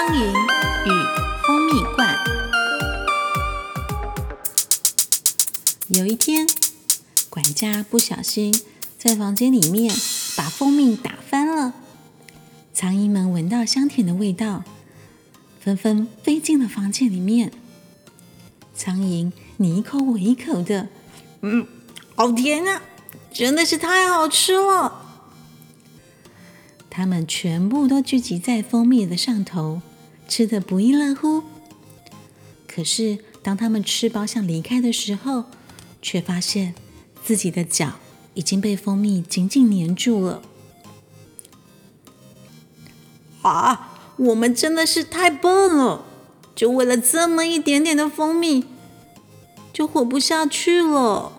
苍蝇与蜂蜜罐。有一天，管家不小心在房间里面把蜂蜜打翻了，苍蝇们闻到香甜的味道，纷纷飞进了房间里面。苍蝇你一口我一口的，嗯，好甜啊，真的是太好吃了。它们全部都聚集在蜂蜜的上头，吃得不亦乐乎。可是，当他们吃饱想离开的时候，却发现自己的脚已经被蜂蜜紧紧粘住了。啊！我们真的是太笨了，就为了这么一点点的蜂蜜，就活不下去了。